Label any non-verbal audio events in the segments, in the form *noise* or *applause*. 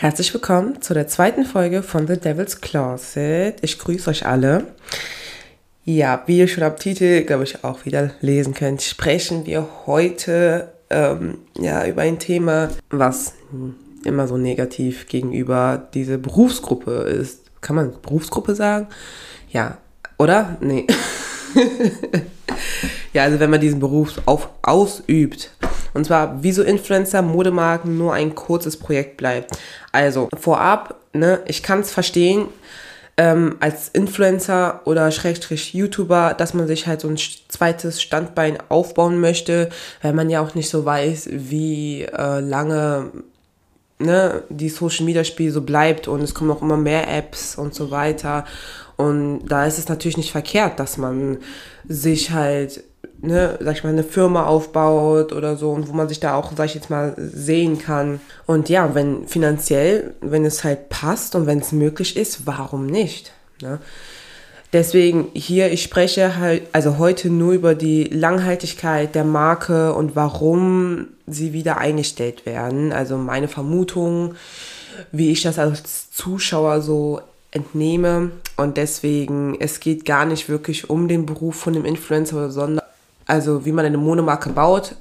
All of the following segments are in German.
Herzlich willkommen zu der zweiten Folge von The Devil's Closet. Ich grüße euch alle. Ja, wie ihr schon am Titel, glaube ich, auch wieder lesen könnt, sprechen wir heute ähm, ja, über ein Thema, was immer so negativ gegenüber dieser Berufsgruppe ist. Kann man Berufsgruppe sagen? Ja, oder? Nee. *laughs* ja, also wenn man diesen Beruf auf, ausübt, und zwar, wieso Influencer, Modemarken nur ein kurzes Projekt bleibt. Also, vorab, ne, ich kann es verstehen, ähm, als Influencer oder Schrägstrich YouTuber, dass man sich halt so ein zweites Standbein aufbauen möchte, weil man ja auch nicht so weiß, wie äh, lange ne, die Social Media Spiel so bleibt und es kommen auch immer mehr Apps und so weiter. Und da ist es natürlich nicht verkehrt, dass man sich halt ne, sag ich mal, eine Firma aufbaut oder so und wo man sich da auch, sag ich jetzt mal, sehen kann. Und ja, wenn finanziell, wenn es halt passt und wenn es möglich ist, warum nicht? Ne? Deswegen hier, ich spreche halt, also heute nur über die Langhaltigkeit der Marke und warum sie wieder eingestellt werden. Also meine Vermutung, wie ich das als Zuschauer so entnehme. Und deswegen, es geht gar nicht wirklich um den Beruf von dem Influencer, sondern also wie man eine Monomarke baut,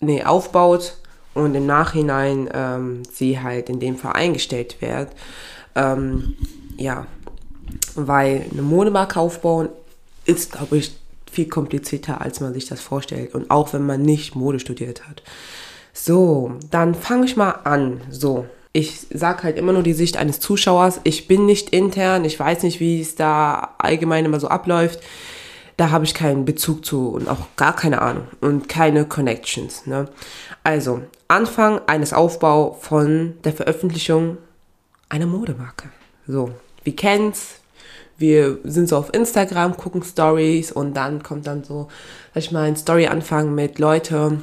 nee, aufbaut und im Nachhinein ähm, sie halt in dem Fall eingestellt wird. Ähm, ja, weil eine Monomarke aufbauen ist, glaube ich, viel komplizierter, als man sich das vorstellt. Und auch wenn man nicht Mode studiert hat. So, dann fange ich mal an. So, ich sage halt immer nur die Sicht eines Zuschauers. Ich bin nicht intern, ich weiß nicht, wie es da allgemein immer so abläuft da habe ich keinen Bezug zu und auch gar keine Ahnung und keine Connections. Ne? Also, Anfang eines Aufbau von der Veröffentlichung einer Modemarke. So, wir kennen's, wir sind so auf Instagram, gucken Stories und dann kommt dann so, sag ich mal, ein Story-Anfang mit Leute,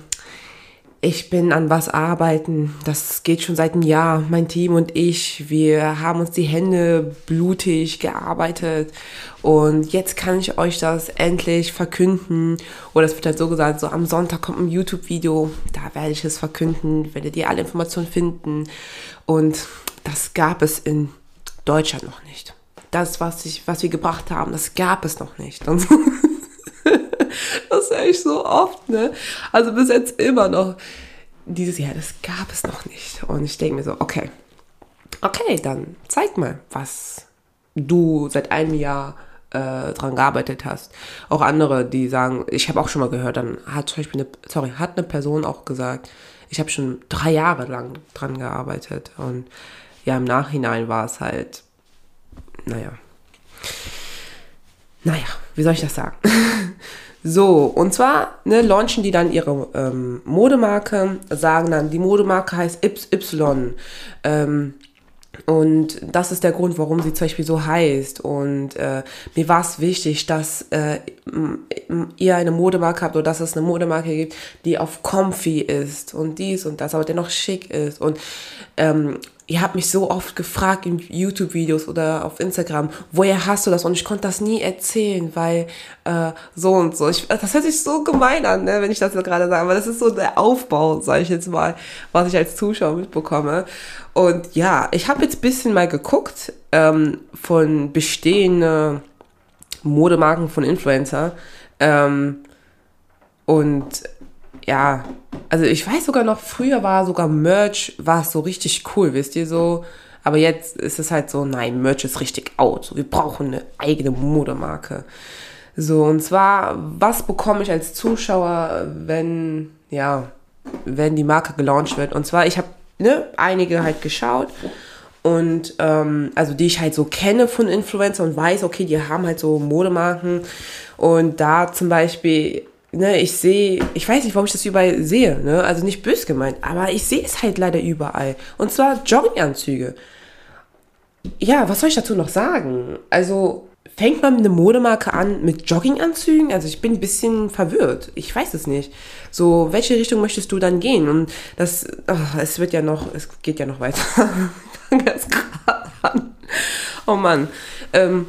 ich bin an was arbeiten. Das geht schon seit einem Jahr. Mein Team und ich, wir haben uns die Hände blutig gearbeitet. Und jetzt kann ich euch das endlich verkünden. Oder es wird halt so gesagt, so am Sonntag kommt ein YouTube-Video. Da werde ich es verkünden, werdet ihr alle Informationen finden. Und das gab es in Deutschland noch nicht. Das, was, ich, was wir gebracht haben, das gab es noch nicht. Und *laughs* das höre ich so oft, ne? Also bis jetzt immer noch. Dieses Jahr, das gab es noch nicht. Und ich denke mir so, okay, okay, dann zeig mal, was du seit einem Jahr äh, dran gearbeitet hast. Auch andere, die sagen, ich habe auch schon mal gehört, dann hat zum Beispiel eine, sorry, hat eine Person auch gesagt, ich habe schon drei Jahre lang dran gearbeitet. Und ja, im Nachhinein war es halt, naja. Naja, wie soll ich das sagen? *laughs* So, und zwar ne, launchen die dann ihre ähm, Modemarke, sagen dann, die Modemarke heißt XY. Ähm, und das ist der Grund, warum sie zum Beispiel so heißt. Und äh, mir war es wichtig, dass äh, ihr eine Modemarke habt oder dass es eine Modemarke gibt, die auf comfy ist und dies und das, aber dennoch schick ist. Und ähm, ihr habt mich so oft gefragt in YouTube-Videos oder auf Instagram, woher hast du das? Und ich konnte das nie erzählen, weil äh, so und so. Ich, das hört sich so gemein an, ne, wenn ich das gerade sage, aber das ist so der Aufbau, sage ich jetzt mal, was ich als Zuschauer mitbekomme. Und ja, ich habe jetzt bisschen mal geguckt ähm, von bestehenden Modemarken von Influencer. Ähm, und ja, also ich weiß sogar noch, früher war sogar Merch, war es so richtig cool, wisst ihr so. Aber jetzt ist es halt so, nein, Merch ist richtig out. Wir brauchen eine eigene Modemarke. So, und zwar, was bekomme ich als Zuschauer, wenn, ja, wenn die Marke gelauncht wird? Und zwar, ich habe ne, einige halt geschaut und ähm, also die ich halt so kenne von Influencer und weiß, okay, die haben halt so Modemarken und da zum Beispiel ne, ich sehe, ich weiß nicht, warum ich das überall sehe, ne, also nicht bös gemeint, aber ich sehe es halt leider überall. Und zwar Jogginganzüge. Ja, was soll ich dazu noch sagen? Also, fängt man eine Modemarke an mit Jogginganzügen? Also ich bin ein bisschen verwirrt. Ich weiß es nicht. So, welche Richtung möchtest du dann gehen? Und das, oh, es wird ja noch, es geht ja noch weiter. *laughs* Ganz gerade an. Oh Mann. Ähm,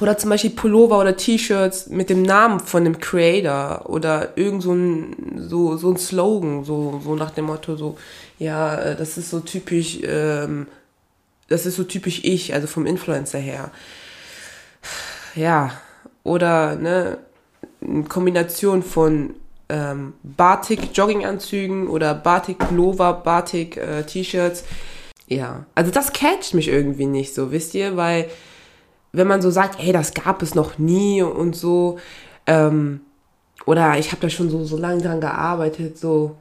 oder zum Beispiel Pullover oder T-Shirts mit dem Namen von dem Creator oder irgend so ein, so, so ein Slogan, so, so nach dem Motto, so, ja, äh, das ist so typisch ähm, das ist so typisch ich, also vom Influencer her. Ja, oder ne, eine Kombination von ähm, Batik Jogginganzügen oder Batik Pullover, Batik äh, T-Shirts. Ja, also das catcht mich irgendwie nicht so, wisst ihr, weil wenn man so sagt, hey, das gab es noch nie und so, ähm, oder ich habe da schon so, so lange dran gearbeitet, so,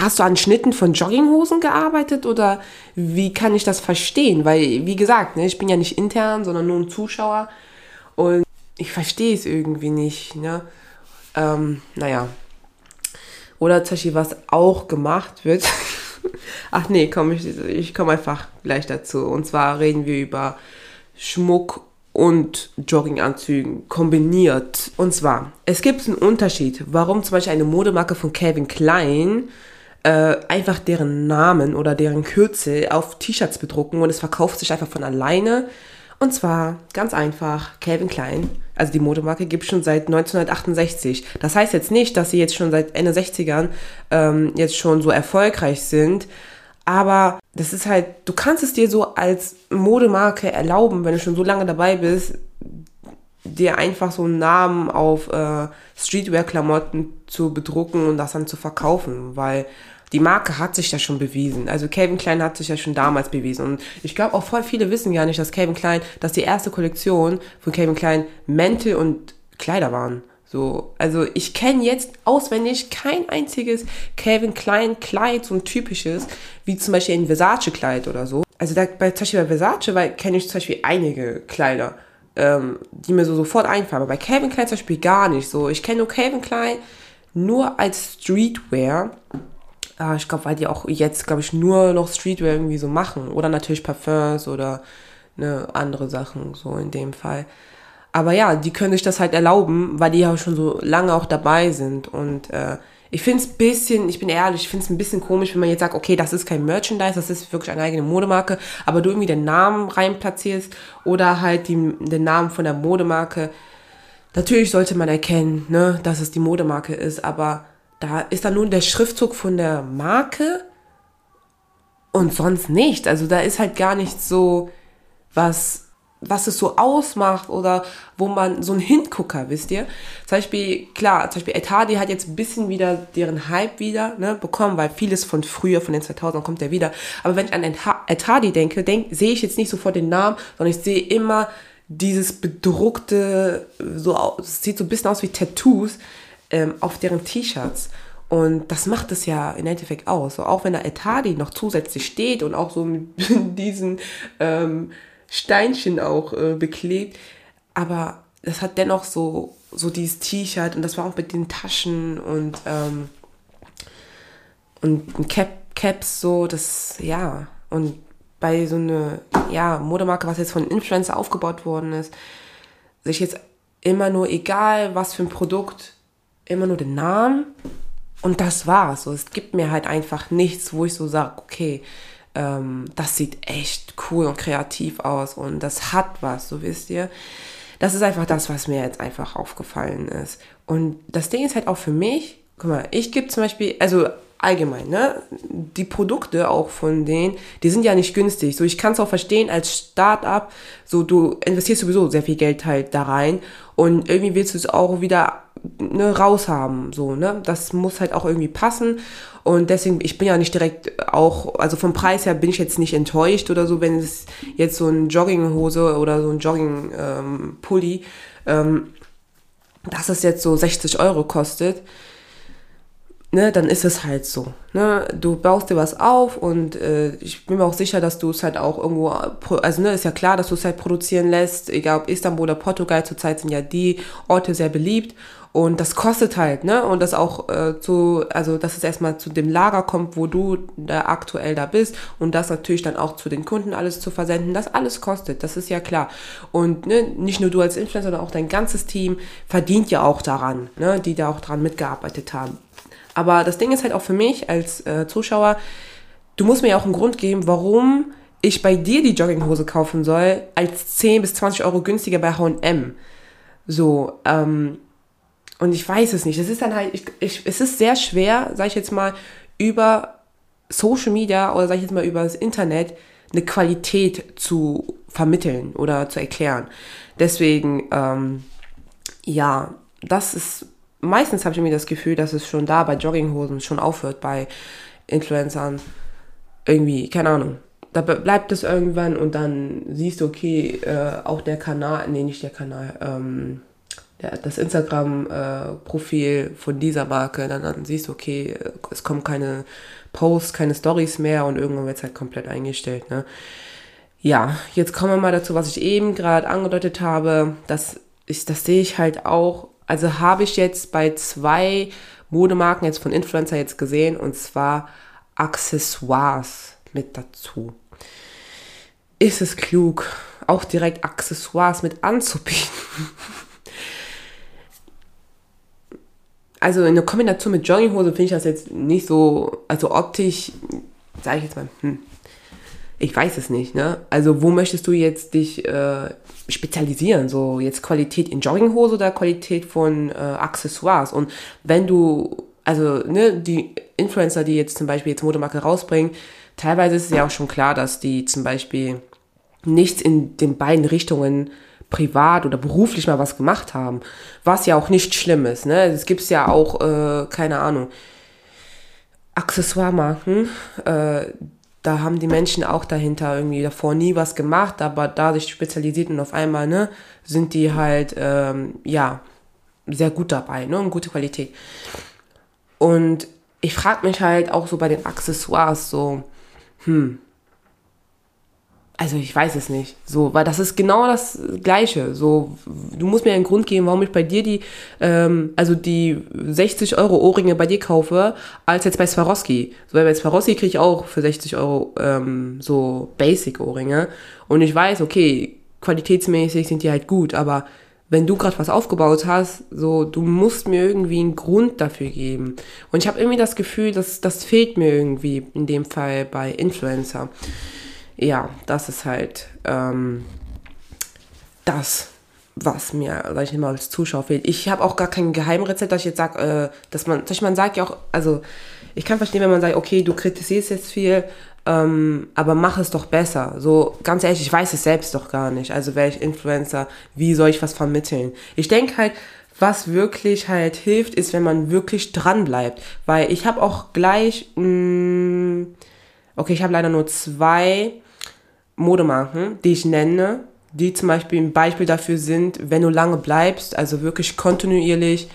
hast du an Schnitten von Jogginghosen gearbeitet oder wie kann ich das verstehen? Weil, wie gesagt, ne, ich bin ja nicht intern, sondern nur ein Zuschauer und ich verstehe es irgendwie nicht, ne? Ähm, naja. Oder zum Beispiel, was auch gemacht wird. *laughs* Ach nee, komm, ich, ich komme einfach gleich dazu. Und zwar reden wir über Schmuck und Jogginganzügen kombiniert. Und zwar, es gibt einen Unterschied, warum zum Beispiel eine Modemarke von Calvin Klein äh, einfach deren Namen oder deren Kürzel auf T-Shirts bedrucken und es verkauft sich einfach von alleine. Und zwar ganz einfach, Calvin Klein, also die Modemarke gibt es schon seit 1968. Das heißt jetzt nicht, dass sie jetzt schon seit Ende 60ern ähm, jetzt schon so erfolgreich sind, aber das ist halt, du kannst es dir so als Modemarke erlauben, wenn du schon so lange dabei bist, dir einfach so einen Namen auf äh, Streetwear-Klamotten zu bedrucken und das dann zu verkaufen, weil die Marke hat sich ja schon bewiesen. Also Calvin Klein hat sich ja schon damals bewiesen. Und ich glaube auch voll viele wissen gar nicht, dass Calvin Klein, dass die erste Kollektion von Calvin Klein Mäntel und Kleider waren. So, also ich kenne jetzt auswendig kein einziges Calvin Klein Kleid, so ein typisches, wie zum Beispiel ein Versace-Kleid oder so. Also da, bei, zum Beispiel bei Versace kenne ich zum Beispiel einige Kleider, ähm, die mir so sofort einfallen. Aber bei Calvin Klein zum Beispiel gar nicht so. Ich kenne nur Calvin Klein nur als Streetwear. Äh, ich glaube, weil die auch jetzt, glaube ich, nur noch Streetwear irgendwie so machen. Oder natürlich Parfums oder ne, andere Sachen, so in dem Fall. Aber ja, die können sich das halt erlauben, weil die ja schon so lange auch dabei sind. Und äh, ich finde es ein bisschen, ich bin ehrlich, ich finde es ein bisschen komisch, wenn man jetzt sagt, okay, das ist kein Merchandise, das ist wirklich eine eigene Modemarke, aber du irgendwie den Namen rein platzierst oder halt die, den Namen von der Modemarke. Natürlich sollte man erkennen, ne, dass es die Modemarke ist, aber da ist dann nun der Schriftzug von der Marke und sonst nicht. Also da ist halt gar nicht so was was es so ausmacht oder wo man so ein Hingucker, wisst ihr? Zum Beispiel, klar, zum Beispiel Etadi hat jetzt ein bisschen wieder deren Hype wieder ne, bekommen, weil vieles von früher, von den 2000ern kommt der wieder. Aber wenn ich an Etadi denke, denk, sehe ich jetzt nicht sofort den Namen, sondern ich sehe immer dieses bedruckte, so, sieht so ein bisschen aus wie Tattoos ähm, auf deren T-Shirts. Und das macht es ja im Endeffekt aus. So, auch wenn da Etadi noch zusätzlich steht und auch so mit *laughs* diesen ähm, Steinchen auch äh, beklebt. Aber das hat dennoch so, so dieses T-Shirt und das war auch mit den Taschen und, ähm, und Cap, Caps so, das, ja. Und bei so einer, ja, Modemarke, was jetzt von Influencer aufgebaut worden ist, sich jetzt immer nur, egal was für ein Produkt, immer nur den Namen und das war's. So, es gibt mir halt einfach nichts, wo ich so sage, okay, ähm, das sieht echt cool und kreativ aus und das hat was, so wisst ihr. Das ist einfach das, was mir jetzt einfach aufgefallen ist. Und das Ding ist halt auch für mich, guck mal, ich gebe zum Beispiel, also allgemein, ne? Die Produkte auch von denen, die sind ja nicht günstig. So, ich kann es auch verstehen als Start-up, so du investierst sowieso sehr viel Geld halt da rein und irgendwie willst du es auch wieder ne, raushaben, so, ne? Das muss halt auch irgendwie passen und deswegen, ich bin ja nicht direkt auch, also vom Preis her bin ich jetzt nicht enttäuscht oder so, wenn es jetzt so ein Jogginghose oder so ein Jogging-Pulli, ähm, ähm, dass es jetzt so 60 Euro kostet ne, dann ist es halt so. Ne? Du baust dir was auf und äh, ich bin mir auch sicher, dass du es halt auch irgendwo, also ne, ist ja klar, dass du es halt produzieren lässt, egal ob Istanbul oder Portugal, zurzeit sind ja die Orte sehr beliebt und das kostet halt, ne? Und das auch äh, zu, also dass es erstmal zu dem Lager kommt, wo du da aktuell da bist und das natürlich dann auch zu den Kunden alles zu versenden, das alles kostet, das ist ja klar. Und ne, nicht nur du als Influencer, sondern auch dein ganzes Team verdient ja auch daran, ne, die da auch dran mitgearbeitet haben. Aber das Ding ist halt auch für mich als äh, Zuschauer, du musst mir ja auch einen Grund geben, warum ich bei dir die Jogginghose kaufen soll, als 10 bis 20 Euro günstiger bei H&M. So, ähm, und ich weiß es nicht. Es ist dann halt, ich, ich, es ist sehr schwer, sag ich jetzt mal, über Social Media oder sag ich jetzt mal über das Internet eine Qualität zu vermitteln oder zu erklären. Deswegen, ähm, ja, das ist, meistens habe ich irgendwie das Gefühl, dass es schon da bei Jogginghosen schon aufhört, bei Influencern. Irgendwie, keine Ahnung. Da bleibt es irgendwann und dann siehst du, okay, äh, auch der Kanal, nee, nicht der Kanal, ähm, das Instagram-Profil äh, von dieser Marke, dann, dann siehst du, okay, es kommen keine Posts, keine Stories mehr und irgendwann wird es halt komplett eingestellt, ne? Ja, jetzt kommen wir mal dazu, was ich eben gerade angedeutet habe. Das, ist, das sehe ich halt auch. Also habe ich jetzt bei zwei Modemarken jetzt von Influencer jetzt gesehen und zwar Accessoires mit dazu. Ist es klug, auch direkt Accessoires mit anzubieten? *laughs* also in der Kombination mit Jogginghose finde ich das jetzt nicht so, also optisch, sage ich jetzt mal, hm, ich weiß es nicht, ne? Also wo möchtest du jetzt dich äh, spezialisieren? So jetzt Qualität in Jogginghose oder Qualität von äh, Accessoires? Und wenn du, also ne, die Influencer, die jetzt zum Beispiel jetzt Modemarke rausbringen, teilweise ist es ja auch schon klar, dass die zum Beispiel nichts in den beiden Richtungen privat oder beruflich mal was gemacht haben, was ja auch nicht schlimm ist. Ne? Es gibt ja auch, äh, keine Ahnung, Accessoire-Marken, äh, da haben die Menschen auch dahinter irgendwie davor nie was gemacht, aber da sich spezialisiert und auf einmal, ne, sind die halt, ähm, ja, sehr gut dabei, ne, und gute Qualität. Und ich frage mich halt auch so bei den Accessoires so, hm, also ich weiß es nicht. So, weil das ist genau das Gleiche. So, du musst mir einen Grund geben, warum ich bei dir die, ähm, also die 60 Euro Ohrringe bei dir kaufe, als jetzt bei Swarovski. So, weil bei Swarovski kriege ich auch für 60 Euro ähm, so Basic Ohrringe. Und ich weiß, okay, qualitätsmäßig sind die halt gut, aber wenn du gerade was aufgebaut hast, so, du musst mir irgendwie einen Grund dafür geben. Und ich habe irgendwie das Gefühl, dass das fehlt mir irgendwie in dem Fall bei Influencer ja, das ist halt ähm, das, was mir, sag ich mal, als Zuschauer fehlt. Ich habe auch gar kein Geheimrezept, dass ich jetzt sage, äh, dass man, dass man sagt ja auch, also ich kann verstehen, wenn man sagt, okay, du kritisierst jetzt viel, ähm, aber mach es doch besser. So, ganz ehrlich, ich weiß es selbst doch gar nicht. Also wäre ich Influencer, wie soll ich was vermitteln? Ich denke halt, was wirklich halt hilft, ist, wenn man wirklich dran bleibt. Weil ich habe auch gleich, mh, mm, okay, ich habe leider nur zwei Modemarken, die ich nenne, die zum Beispiel ein Beispiel dafür sind, wenn du lange bleibst, also wirklich kontinuierlich,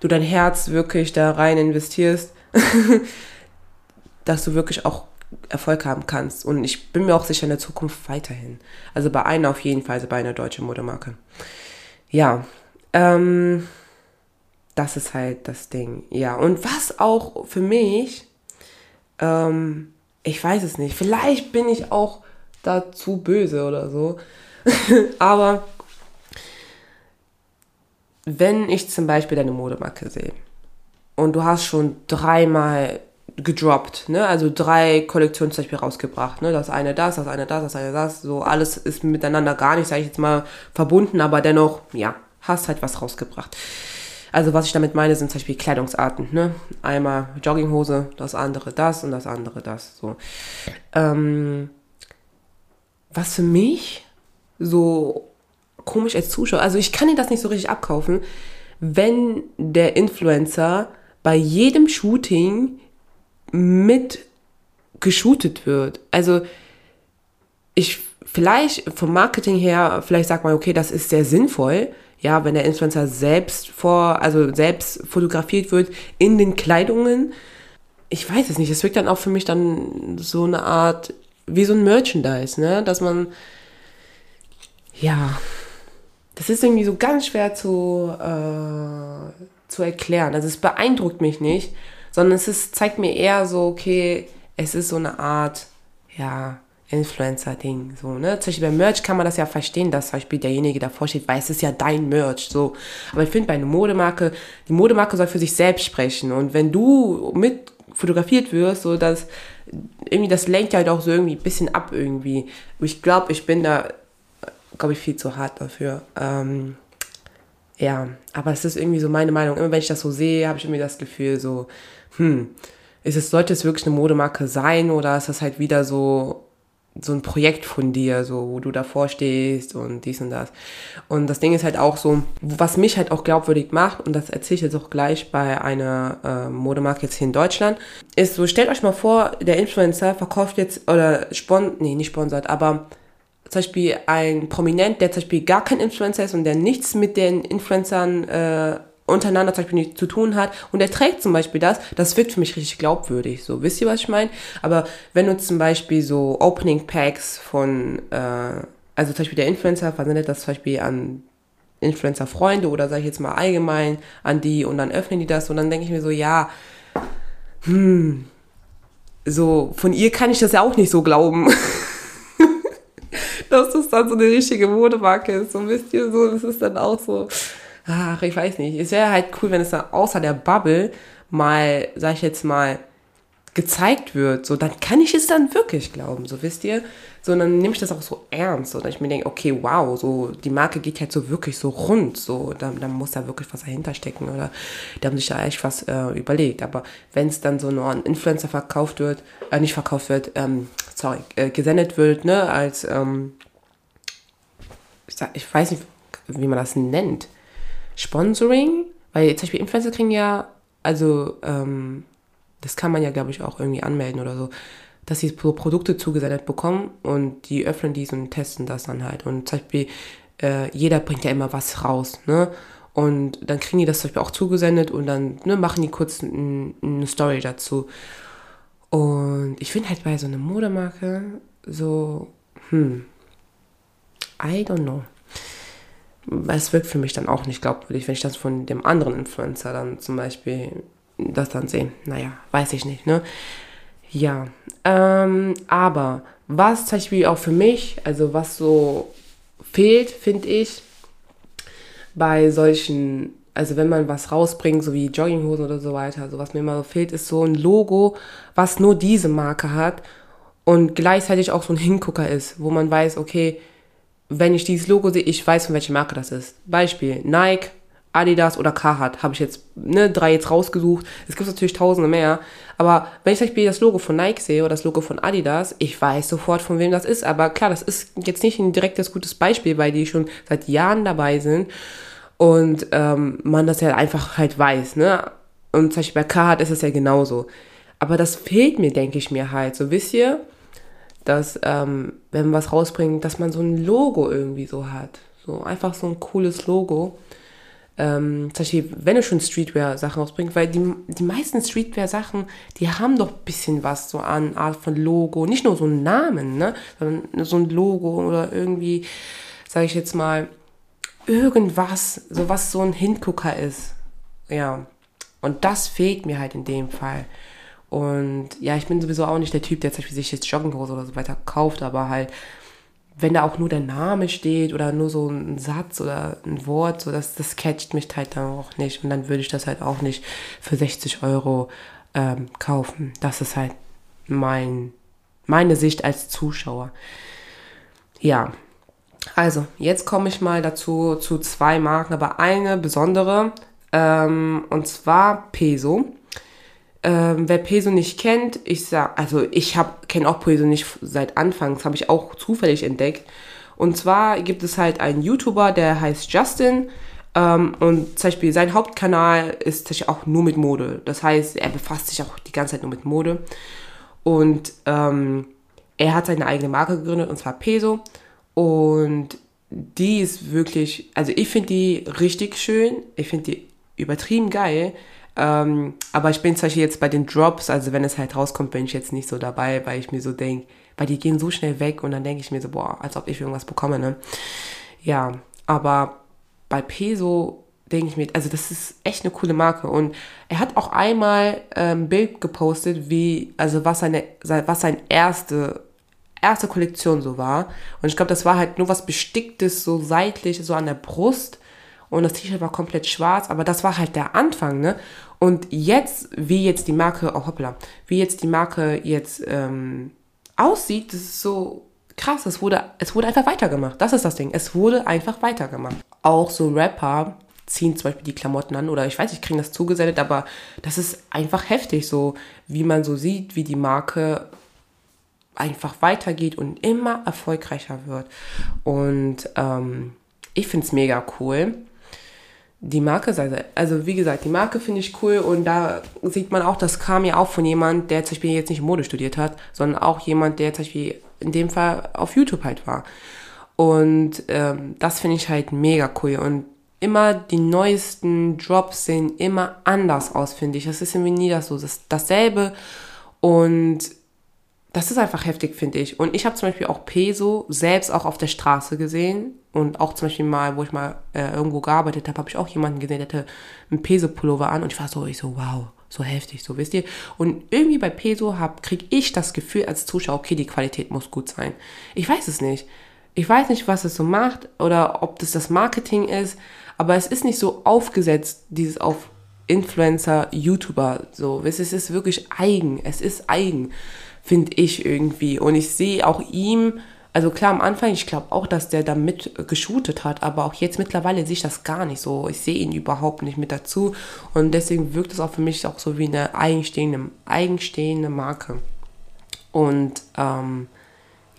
du dein Herz wirklich da rein investierst, *laughs* dass du wirklich auch Erfolg haben kannst. Und ich bin mir auch sicher in der Zukunft weiterhin. Also bei einer auf jeden Fall, also bei einer deutschen Modemarke. Ja, ähm, das ist halt das Ding. Ja, und was auch für mich, ähm, ich weiß es nicht, vielleicht bin ich auch dazu böse oder so. *laughs* Aber wenn ich zum Beispiel deine Modemarke sehe und du hast schon dreimal gedroppt, ne? Also drei Kollektionen zum Beispiel rausgebracht, ne? Das eine das, das eine das, das eine das, so alles ist miteinander gar nicht, sage ich jetzt mal, verbunden, aber dennoch, ja, hast halt was rausgebracht. Also was ich damit meine, sind zum Beispiel Kleidungsarten, ne? Einmal Jogginghose, das andere das und das andere das, so. Ähm, was für mich so komisch als Zuschauer, also ich kann dir das nicht so richtig abkaufen, wenn der Influencer bei jedem Shooting mit geshootet wird. Also ich vielleicht vom Marketing her, vielleicht sagt man, okay, das ist sehr sinnvoll, ja, wenn der Influencer selbst vor, also selbst fotografiert wird in den Kleidungen. Ich weiß es nicht, es wirkt dann auch für mich dann so eine Art wie so ein Merchandise, ne? Dass man, ja, das ist irgendwie so ganz schwer zu, äh, zu erklären. Also es beeindruckt mich nicht, sondern es ist, zeigt mir eher so, okay, es ist so eine Art, ja, Influencer-Ding, so, ne? Zum Beispiel bei Merch kann man das ja verstehen, dass zum Beispiel derjenige davor steht, weil es ist ja dein Merch, so. Aber ich finde bei einer Modemarke, die Modemarke soll für sich selbst sprechen und wenn du mit fotografiert wirst, so dass irgendwie das lenkt halt auch so irgendwie ein bisschen ab irgendwie. Ich glaube, ich bin da, glaube ich, viel zu hart dafür. Ähm, ja, aber es ist irgendwie so meine Meinung. Immer wenn ich das so sehe, habe ich irgendwie das Gefühl so, hm, ist es, sollte es wirklich eine Modemarke sein oder ist das halt wieder so so ein Projekt von dir, so wo du davor stehst und dies und das. Und das Ding ist halt auch so, was mich halt auch glaubwürdig macht, und das erzähle ich jetzt auch gleich bei einer äh, Modemarke jetzt hier in Deutschland, ist so, stellt euch mal vor, der Influencer verkauft jetzt, oder spon, nee, nicht sponsert, aber zum Beispiel ein Prominent, der zum Beispiel gar kein Influencer ist und der nichts mit den Influencern äh, untereinander zum Beispiel nichts zu tun hat und er trägt zum Beispiel das, das wirkt für mich richtig glaubwürdig. So, wisst ihr, was ich meine? Aber wenn du zum Beispiel so Opening Packs von, äh, also zum Beispiel der Influencer versendet das zum Beispiel an Influencer-Freunde oder sage ich jetzt mal allgemein an die und dann öffnen die das und dann denke ich mir so, ja, hm, so, von ihr kann ich das ja auch nicht so glauben. dass *laughs* das dann so eine richtige Modemarke ist. So wisst ihr, so, das ist dann auch so, ach, ich weiß nicht. Es wäre halt cool, wenn es dann außer der Bubble mal, sag ich jetzt mal, gezeigt wird, so, dann kann ich es dann wirklich glauben, so wisst ihr. So, dann nehme ich das auch so ernst, so, ich mir denke, okay, wow, so, die Marke geht halt so wirklich so rund, so, da, da muss da wirklich was dahinter stecken oder da haben sich da echt was äh, überlegt. Aber wenn es dann so nur an Influencer verkauft wird, äh, nicht verkauft wird, ähm, sorry, äh, gesendet wird, ne, als, ähm, ich, sag, ich weiß nicht, wie man das nennt, Sponsoring, weil zum Beispiel Influencer kriegen ja, also, ähm, das kann man ja, glaube ich, auch irgendwie anmelden oder so, dass sie so Produkte zugesendet bekommen und die öffnen dies und testen das dann halt. Und zum Beispiel, äh, jeder bringt ja immer was raus, ne? Und dann kriegen die das zum Beispiel auch zugesendet und dann ne, machen die kurz eine Story dazu. Und ich finde halt bei so einer Modemarke so, hm, I don't know es wirkt für mich dann auch nicht glaubwürdig, wenn ich das von dem anderen Influencer dann zum Beispiel das dann sehe. Naja, weiß ich nicht, ne? Ja, ähm, aber was zum Beispiel auch für mich, also was so fehlt, finde ich, bei solchen, also wenn man was rausbringt, so wie Jogginghosen oder so weiter, also was mir immer so fehlt, ist so ein Logo, was nur diese Marke hat und gleichzeitig auch so ein Hingucker ist, wo man weiß, okay, wenn ich dieses Logo sehe, ich weiß, von welcher Marke das ist. Beispiel Nike, Adidas oder Carhartt habe ich jetzt ne, drei jetzt rausgesucht. Es gibt natürlich tausende mehr. Aber wenn ich zum Beispiel das Logo von Nike sehe oder das Logo von Adidas, ich weiß sofort, von wem das ist. Aber klar, das ist jetzt nicht ein direktes gutes Beispiel, weil die schon seit Jahren dabei sind und ähm, man das ja einfach halt weiß. Ne? Und zum Beispiel bei Carhartt ist es ja genauso. Aber das fehlt mir, denke ich mir halt. So wisst ihr, dass, ähm, wenn man was rausbringt, dass man so ein Logo irgendwie so hat. So einfach so ein cooles Logo. Ähm, zum Beispiel, wenn du schon Streetwear-Sachen rausbringst, weil die, die meisten Streetwear-Sachen, die haben doch ein bisschen was so an Art von Logo. Nicht nur so einen Namen, ne? Sondern so ein Logo oder irgendwie, sage ich jetzt mal, irgendwas, so was so ein Hingucker ist. Ja. Und das fehlt mir halt in dem Fall. Und ja, ich bin sowieso auch nicht der Typ, der zum Beispiel sich jetzt Jogginghose oder so weiter kauft, aber halt, wenn da auch nur der Name steht oder nur so ein Satz oder ein Wort, so das, das catcht mich halt dann auch nicht. Und dann würde ich das halt auch nicht für 60 Euro ähm, kaufen. Das ist halt mein, meine Sicht als Zuschauer. Ja, also jetzt komme ich mal dazu zu zwei Marken, aber eine besondere, ähm, und zwar Peso. Ähm, wer Peso nicht kennt, ich sag, also ich kenne auch Peso nicht seit Anfang, das habe ich auch zufällig entdeckt. Und zwar gibt es halt einen YouTuber, der heißt Justin. Ähm, und zum Beispiel sein Hauptkanal ist zum auch nur mit Mode. Das heißt, er befasst sich auch die ganze Zeit nur mit Mode. Und ähm, er hat seine eigene Marke gegründet, und zwar Peso. Und die ist wirklich, also ich finde die richtig schön. Ich finde die übertrieben geil. Ähm, aber ich bin zum Beispiel jetzt bei den Drops, also wenn es halt rauskommt, bin ich jetzt nicht so dabei, weil ich mir so denke, weil die gehen so schnell weg und dann denke ich mir so, boah, als ob ich irgendwas bekomme, ne? Ja, aber bei Peso denke ich mir, also das ist echt eine coole Marke und er hat auch einmal ein ähm, Bild gepostet, wie, also was seine, was sein erste erste Kollektion so war. Und ich glaube, das war halt nur was Besticktes, so seitlich, so an der Brust und das T-Shirt war komplett schwarz, aber das war halt der Anfang, ne? Und jetzt, wie jetzt die Marke, oh hoppla, wie jetzt die Marke jetzt ähm, aussieht, das ist so krass. Es wurde, es wurde einfach weitergemacht. Das ist das Ding. Es wurde einfach weitergemacht. Auch so Rapper ziehen zum Beispiel die Klamotten an oder ich weiß, ich kriege das zugesendet, aber das ist einfach heftig, so wie man so sieht, wie die Marke einfach weitergeht und immer erfolgreicher wird. Und ähm, ich finde es mega cool. Die Marke, also wie gesagt, die Marke finde ich cool und da sieht man auch, das kam ja auch von jemand, der zum Beispiel jetzt nicht Mode studiert hat, sondern auch jemand, der zum Beispiel in dem Fall auf YouTube halt war. Und ähm, das finde ich halt mega cool und immer die neuesten Drops sehen immer anders aus, finde ich. Das ist irgendwie nie das so, das, dasselbe und das ist einfach heftig, finde ich. Und ich habe zum Beispiel auch Peso selbst auch auf der Straße gesehen. Und auch zum Beispiel mal, wo ich mal äh, irgendwo gearbeitet habe, habe ich auch jemanden gesehen, der hatte einen Peso-Pullover an. Und ich war so, ich so, wow, so heftig, so wisst ihr. Und irgendwie bei Peso kriege ich das Gefühl als Zuschauer, okay, die Qualität muss gut sein. Ich weiß es nicht. Ich weiß nicht, was es so macht oder ob das das Marketing ist. Aber es ist nicht so aufgesetzt, dieses auf Influencer, YouTuber, so. Es ist wirklich eigen. Es ist eigen finde ich irgendwie. Und ich sehe auch ihm, also klar am Anfang, ich glaube auch, dass der da mit geshootet hat, aber auch jetzt mittlerweile sehe ich das gar nicht so. Ich sehe ihn überhaupt nicht mit dazu. Und deswegen wirkt es auch für mich auch so wie eine eigenstehende, eigenstehende Marke. Und ähm,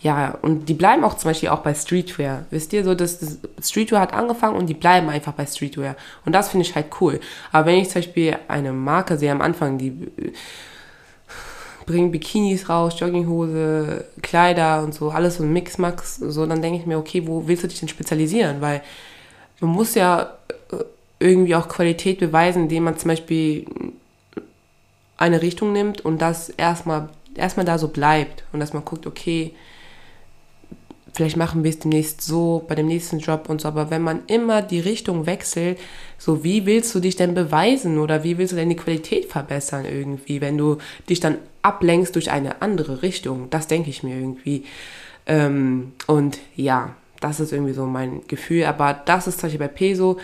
ja, und die bleiben auch zum Beispiel auch bei Streetwear. Wisst ihr, so das, das Streetwear hat angefangen und die bleiben einfach bei Streetwear. Und das finde ich halt cool. Aber wenn ich zum Beispiel eine Marke sehe am Anfang, die bringen Bikinis raus, Jogginghose, Kleider und so, alles so ein Mixmax, so, dann denke ich mir, okay, wo willst du dich denn spezialisieren? Weil man muss ja äh, irgendwie auch Qualität beweisen, indem man zum Beispiel eine Richtung nimmt und das erstmal erstmal da so bleibt und dass man guckt, okay, vielleicht machen wir es demnächst so, bei dem nächsten Job und so, aber wenn man immer die Richtung wechselt, so wie willst du dich denn beweisen oder wie willst du denn die Qualität verbessern irgendwie, wenn du dich dann ablenkst durch eine andere Richtung, das denke ich mir irgendwie. Ähm, und ja, das ist irgendwie so mein Gefühl, aber das ist zum Beispiel bei Peso,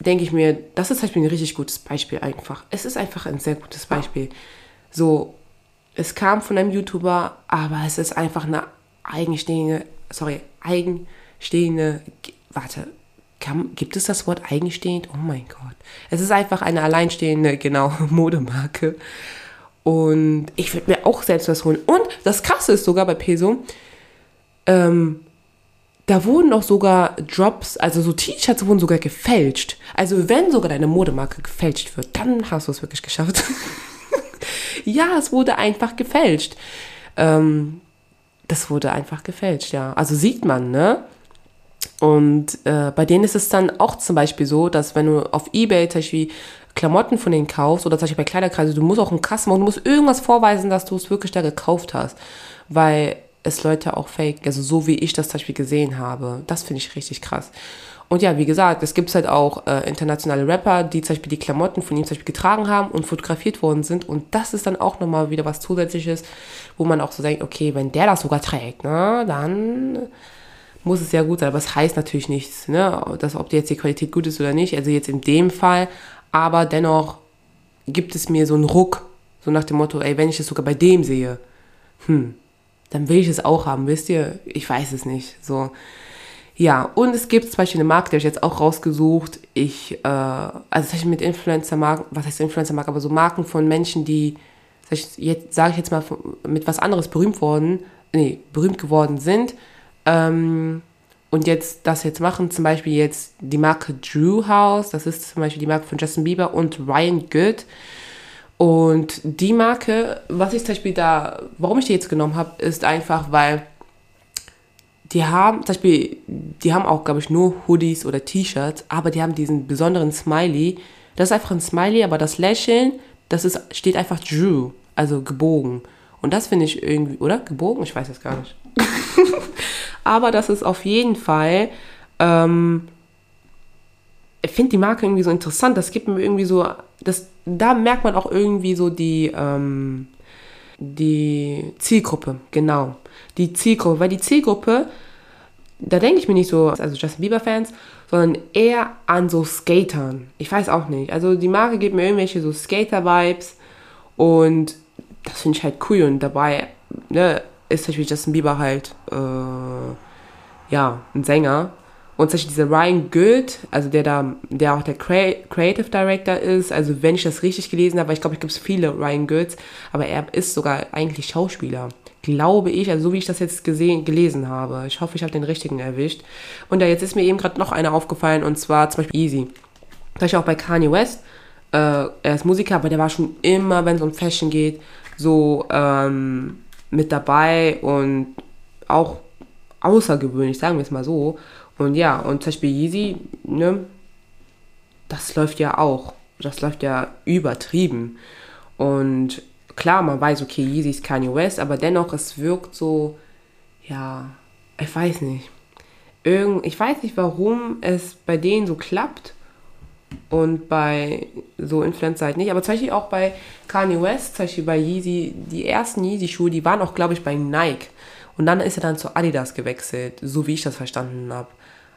denke ich mir, das ist zum Beispiel ein richtig gutes Beispiel einfach. Es ist einfach ein sehr gutes Beispiel. So, es kam von einem YouTuber, aber es ist einfach eine eigenstehende, sorry, eigenstehende, warte, kann, gibt es das Wort eigenstehend? Oh mein Gott. Es ist einfach eine alleinstehende, genau, *laughs* Modemarke. Und ich würde mir auch selbst was holen. Und das Krasse ist sogar bei Peso, ähm, da wurden auch sogar Drops, also so T-Shirts wurden sogar gefälscht. Also wenn sogar deine Modemarke gefälscht wird, dann hast du es wirklich geschafft. *laughs* ja, es wurde einfach gefälscht. Ähm, das wurde einfach gefälscht, ja. Also sieht man, ne? Und äh, bei denen ist es dann auch zum Beispiel so, dass wenn du auf Ebay zum Beispiel Klamotten von denen kaufst oder zum Beispiel bei Kleiderkreise, du musst auch einen Kassen machen, du musst irgendwas vorweisen, dass du es wirklich da gekauft hast. Weil es Leute auch fake, also so wie ich das zum Beispiel gesehen habe. Das finde ich richtig krass. Und ja, wie gesagt, es gibt halt auch äh, internationale Rapper, die zum Beispiel die Klamotten von ihm zum Beispiel getragen haben und fotografiert worden sind. Und das ist dann auch nochmal wieder was Zusätzliches, wo man auch so denkt, okay, wenn der das sogar trägt, ne, dann muss es ja gut sein. Aber es heißt natürlich nichts, ne, dass ob jetzt die Qualität gut ist oder nicht. Also jetzt in dem Fall. Aber dennoch gibt es mir so einen Ruck, so nach dem Motto, ey, wenn ich es sogar bei dem sehe, hm, dann will ich es auch haben, wisst ihr? Ich weiß es nicht. So. Ja, und es gibt zum Beispiel eine Marke, die habe ich jetzt auch rausgesucht. Ich, äh, also das heißt mit Influencer-Marken, was heißt Influencer-Marken, aber so Marken von Menschen, die, jetzt sage ich jetzt mal, mit was anderes berühmt worden, nee, berühmt geworden sind. Ähm, und jetzt das jetzt machen, zum Beispiel jetzt die Marke Drew House, das ist zum Beispiel die Marke von Justin Bieber und Ryan Good. Und die Marke, was ich zum Beispiel da, warum ich die jetzt genommen habe, ist einfach, weil die haben, zum Beispiel, die haben auch, glaube ich, nur Hoodies oder T-Shirts, aber die haben diesen besonderen Smiley. Das ist einfach ein Smiley, aber das Lächeln, das ist, steht einfach Drew, also gebogen. Und das finde ich irgendwie, oder? Gebogen? Ich weiß es gar nicht. *laughs* aber das ist auf jeden Fall, ähm, ich finde die Marke irgendwie so interessant. Das gibt mir irgendwie so, das, da merkt man auch irgendwie so die, ähm, die Zielgruppe, genau. Die Zielgruppe, weil die Zielgruppe, da denke ich mir nicht so, also Justin Bieber-Fans, sondern eher an so Skatern. Ich weiß auch nicht. Also die Marke gibt mir irgendwelche so Skater-Vibes und das finde ich halt cool. Und dabei ne, ist zum Beispiel Justin Bieber halt, äh, ja, ein Sänger. Und zum Beispiel dieser Ryan Good, also der da, der auch der Creative Director ist, also wenn ich das richtig gelesen habe, weil ich glaube, es gibt viele Ryan Goods, aber er ist sogar eigentlich Schauspieler. Glaube ich, also so wie ich das jetzt gesehen, gelesen habe. Ich hoffe, ich habe den richtigen erwischt. Und ja, jetzt ist mir eben gerade noch einer aufgefallen, und zwar zum Beispiel Easy. Das ich auch bei Kanye West. Äh, er ist Musiker, aber der war schon immer, wenn es um Fashion geht, so ähm, mit dabei und auch außergewöhnlich, sagen wir es mal so. Und ja, und zum Beispiel Yeezy, ne, das läuft ja auch. Das läuft ja übertrieben. Und klar, man weiß, okay, Yeezy ist Kanye West, aber dennoch, es wirkt so, ja, ich weiß nicht. Irgend, ich weiß nicht, warum es bei denen so klappt und bei so Influencer halt nicht. Aber zum Beispiel auch bei Kanye West, zum Beispiel bei Yeezy, die ersten Yeezy-Schuhe, die waren auch, glaube ich, bei Nike. Und dann ist er dann zu Adidas gewechselt, so wie ich das verstanden habe.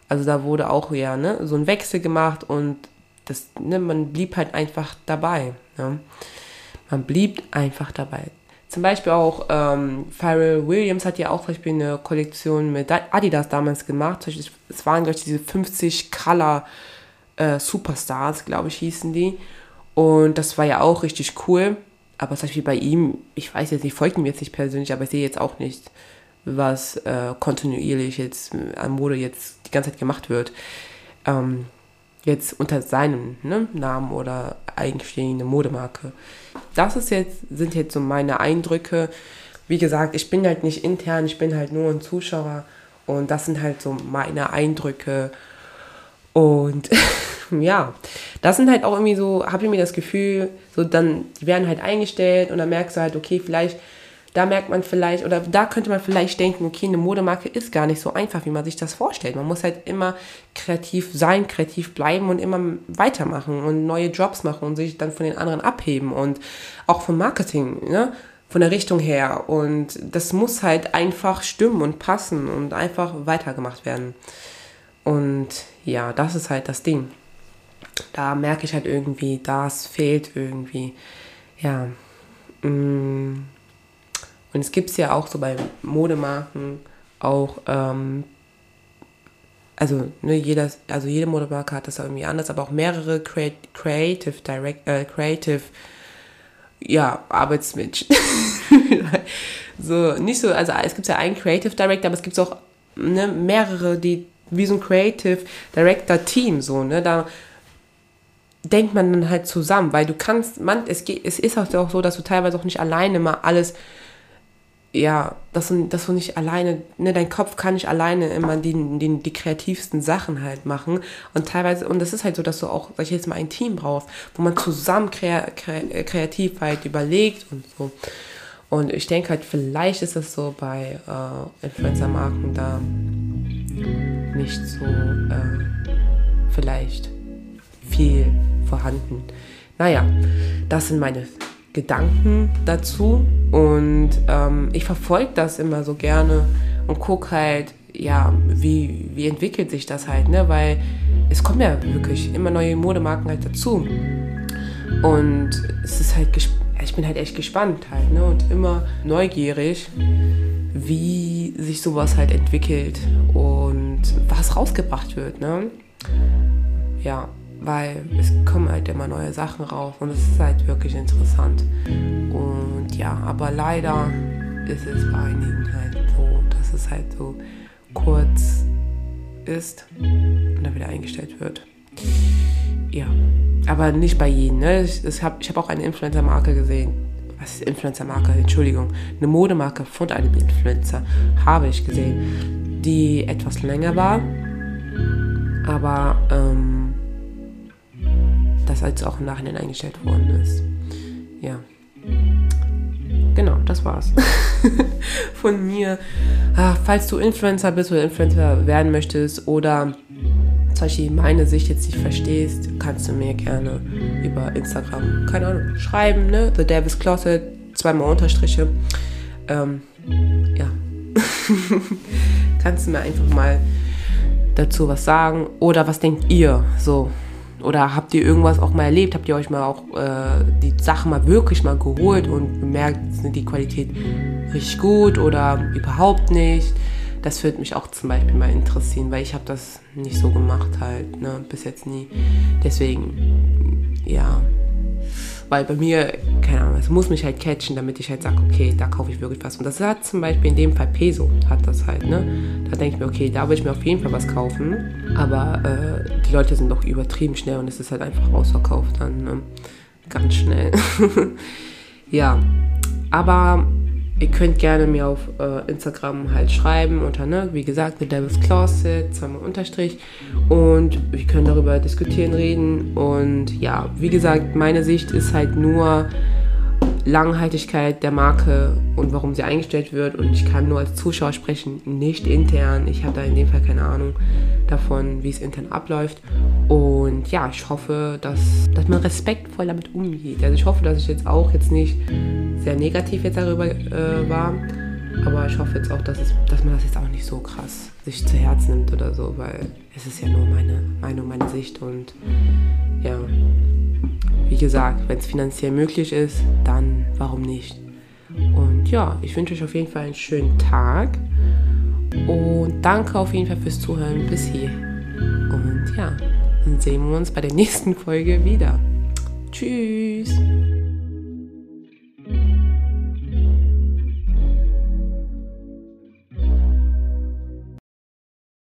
Also da wurde auch ja ne, so ein Wechsel gemacht und das, ne, man blieb halt einfach dabei. Ne? Man blieb einfach dabei. Zum Beispiel auch ähm, Pharrell Williams hat ja auch zum Beispiel eine Kollektion mit Adidas damals gemacht. Es waren, glaube ich, diese 50 Color äh, Superstars, glaube ich, hießen die. Und das war ja auch richtig cool. Aber zum Beispiel bei ihm, ich weiß jetzt nicht, folgt ihm jetzt nicht persönlich, aber ich sehe jetzt auch nicht, was äh, kontinuierlich jetzt an Mode jetzt die ganze Zeit gemacht wird. Ähm, jetzt unter seinem ne, Namen oder eigenstehende Modemarke. Das ist jetzt, sind jetzt so meine Eindrücke. Wie gesagt, ich bin halt nicht intern, ich bin halt nur ein Zuschauer und das sind halt so meine Eindrücke. Und *laughs* ja, das sind halt auch irgendwie so, habe ich mir das Gefühl, so dann, die werden halt eingestellt und dann merkst du halt, okay, vielleicht da merkt man vielleicht, oder da könnte man vielleicht denken, okay, eine Modemarke ist gar nicht so einfach, wie man sich das vorstellt. Man muss halt immer kreativ sein, kreativ bleiben und immer weitermachen und neue Jobs machen und sich dann von den anderen abheben und auch vom Marketing, ne? von der Richtung her. Und das muss halt einfach stimmen und passen und einfach weitergemacht werden. Und ja, das ist halt das Ding. Da merke ich halt irgendwie, das fehlt irgendwie. Ja. Mh, mm, und es gibt es ja auch so bei Modemarken auch, ähm, also ne, jeder, also jede Modemarke hat das irgendwie anders, aber auch mehrere Creative Direct, äh, Creative ja, Arbeitsmenschen. *laughs* so, nicht so, also es gibt ja einen Creative Director, aber es gibt auch ne, mehrere, die wie so ein Creative Director Team, so, ne, da denkt man dann halt zusammen, weil du kannst, man, es, geht, es ist auch so, dass du teilweise auch nicht alleine mal alles ja, dass du, dass du nicht alleine, ne, dein Kopf kann nicht alleine immer die, die, die kreativsten Sachen halt machen. Und teilweise, und das ist halt so, dass du auch, sag ich jetzt mal, ein Team brauchst, wo man zusammen kre, kre, kreativ halt überlegt und so. Und ich denke halt, vielleicht ist das so bei äh, Influencer-Marken da nicht so äh, vielleicht viel vorhanden. Naja, das sind meine Gedanken dazu und ähm, ich verfolge das immer so gerne und gucke halt, ja, wie, wie entwickelt sich das halt, ne? Weil es kommen ja wirklich immer neue Modemarken halt dazu. Und es ist halt, ich bin halt echt gespannt halt, ne? Und immer neugierig, wie sich sowas halt entwickelt und was rausgebracht wird, ne? Ja, weil es kommen halt immer neue Sachen raus und es ist halt wirklich interessant. Und ja, aber leider ist es bei einigen halt so, dass es halt so kurz ist und dann wieder eingestellt wird. Ja, aber nicht bei jedem. Ne? Ich, ich habe ich hab auch eine Influencer-Marke gesehen. Was ist Influencer-Marke? Entschuldigung. Eine Modemarke von einem Influencer habe ich gesehen, die etwas länger war. Aber ähm, das als auch im Nachhinein eingestellt worden ist. Ja. Genau, das war's. *laughs* Von mir. Ach, falls du Influencer bist oder Influencer werden möchtest oder zum Beispiel meine Sicht jetzt nicht verstehst, kannst du mir gerne über Instagram, keine Ahnung, schreiben, ne? The Davis Closet, zweimal Unterstriche. Ähm, ja. *laughs* kannst du mir einfach mal dazu was sagen oder was denkt ihr so oder habt ihr irgendwas auch mal erlebt? Habt ihr euch mal auch äh, die Sachen mal wirklich mal geholt und bemerkt, sind die Qualität richtig gut oder überhaupt nicht? Das würde mich auch zum Beispiel mal interessieren, weil ich habe das nicht so gemacht halt, ne, bis jetzt nie. Deswegen, ja, weil bei mir, keine Ahnung, es muss mich halt catchen, damit ich halt sage, okay, da kaufe ich wirklich was. Und das hat zum Beispiel in dem Fall Peso, hat das halt, ne? Da denke ich mir, okay, da will ich mir auf jeden Fall was kaufen. Aber äh, die Leute sind doch übertrieben schnell und es ist halt einfach ausverkauft dann, ne? Ganz schnell. *laughs* ja, aber ihr könnt gerne mir auf äh, Instagram halt schreiben unter, ne, wie gesagt, The Devil's Closet, zweimal Unterstrich. Und wir können darüber diskutieren, reden. Und ja, wie gesagt, meine Sicht ist halt nur Langhaltigkeit der Marke und warum sie eingestellt wird. Und ich kann nur als Zuschauer sprechen, nicht intern. Ich habe da in dem Fall keine Ahnung davon, wie es intern abläuft. Und ja, ich hoffe, dass, dass man respektvoll damit umgeht. Also ich hoffe, dass ich jetzt auch jetzt nicht sehr negativ jetzt darüber äh, war. Aber ich hoffe jetzt auch, dass, es, dass man das jetzt auch nicht so krass sich zu Herzen nimmt oder so, weil es ist ja nur meine Meinung, meine Sicht und ja, wie gesagt, wenn es finanziell möglich ist, dann warum nicht? Und ja, ich wünsche euch auf jeden Fall einen schönen Tag und danke auf jeden Fall fürs Zuhören bis hier. Und ja, dann sehen wir uns bei der nächsten Folge wieder. Tschüss!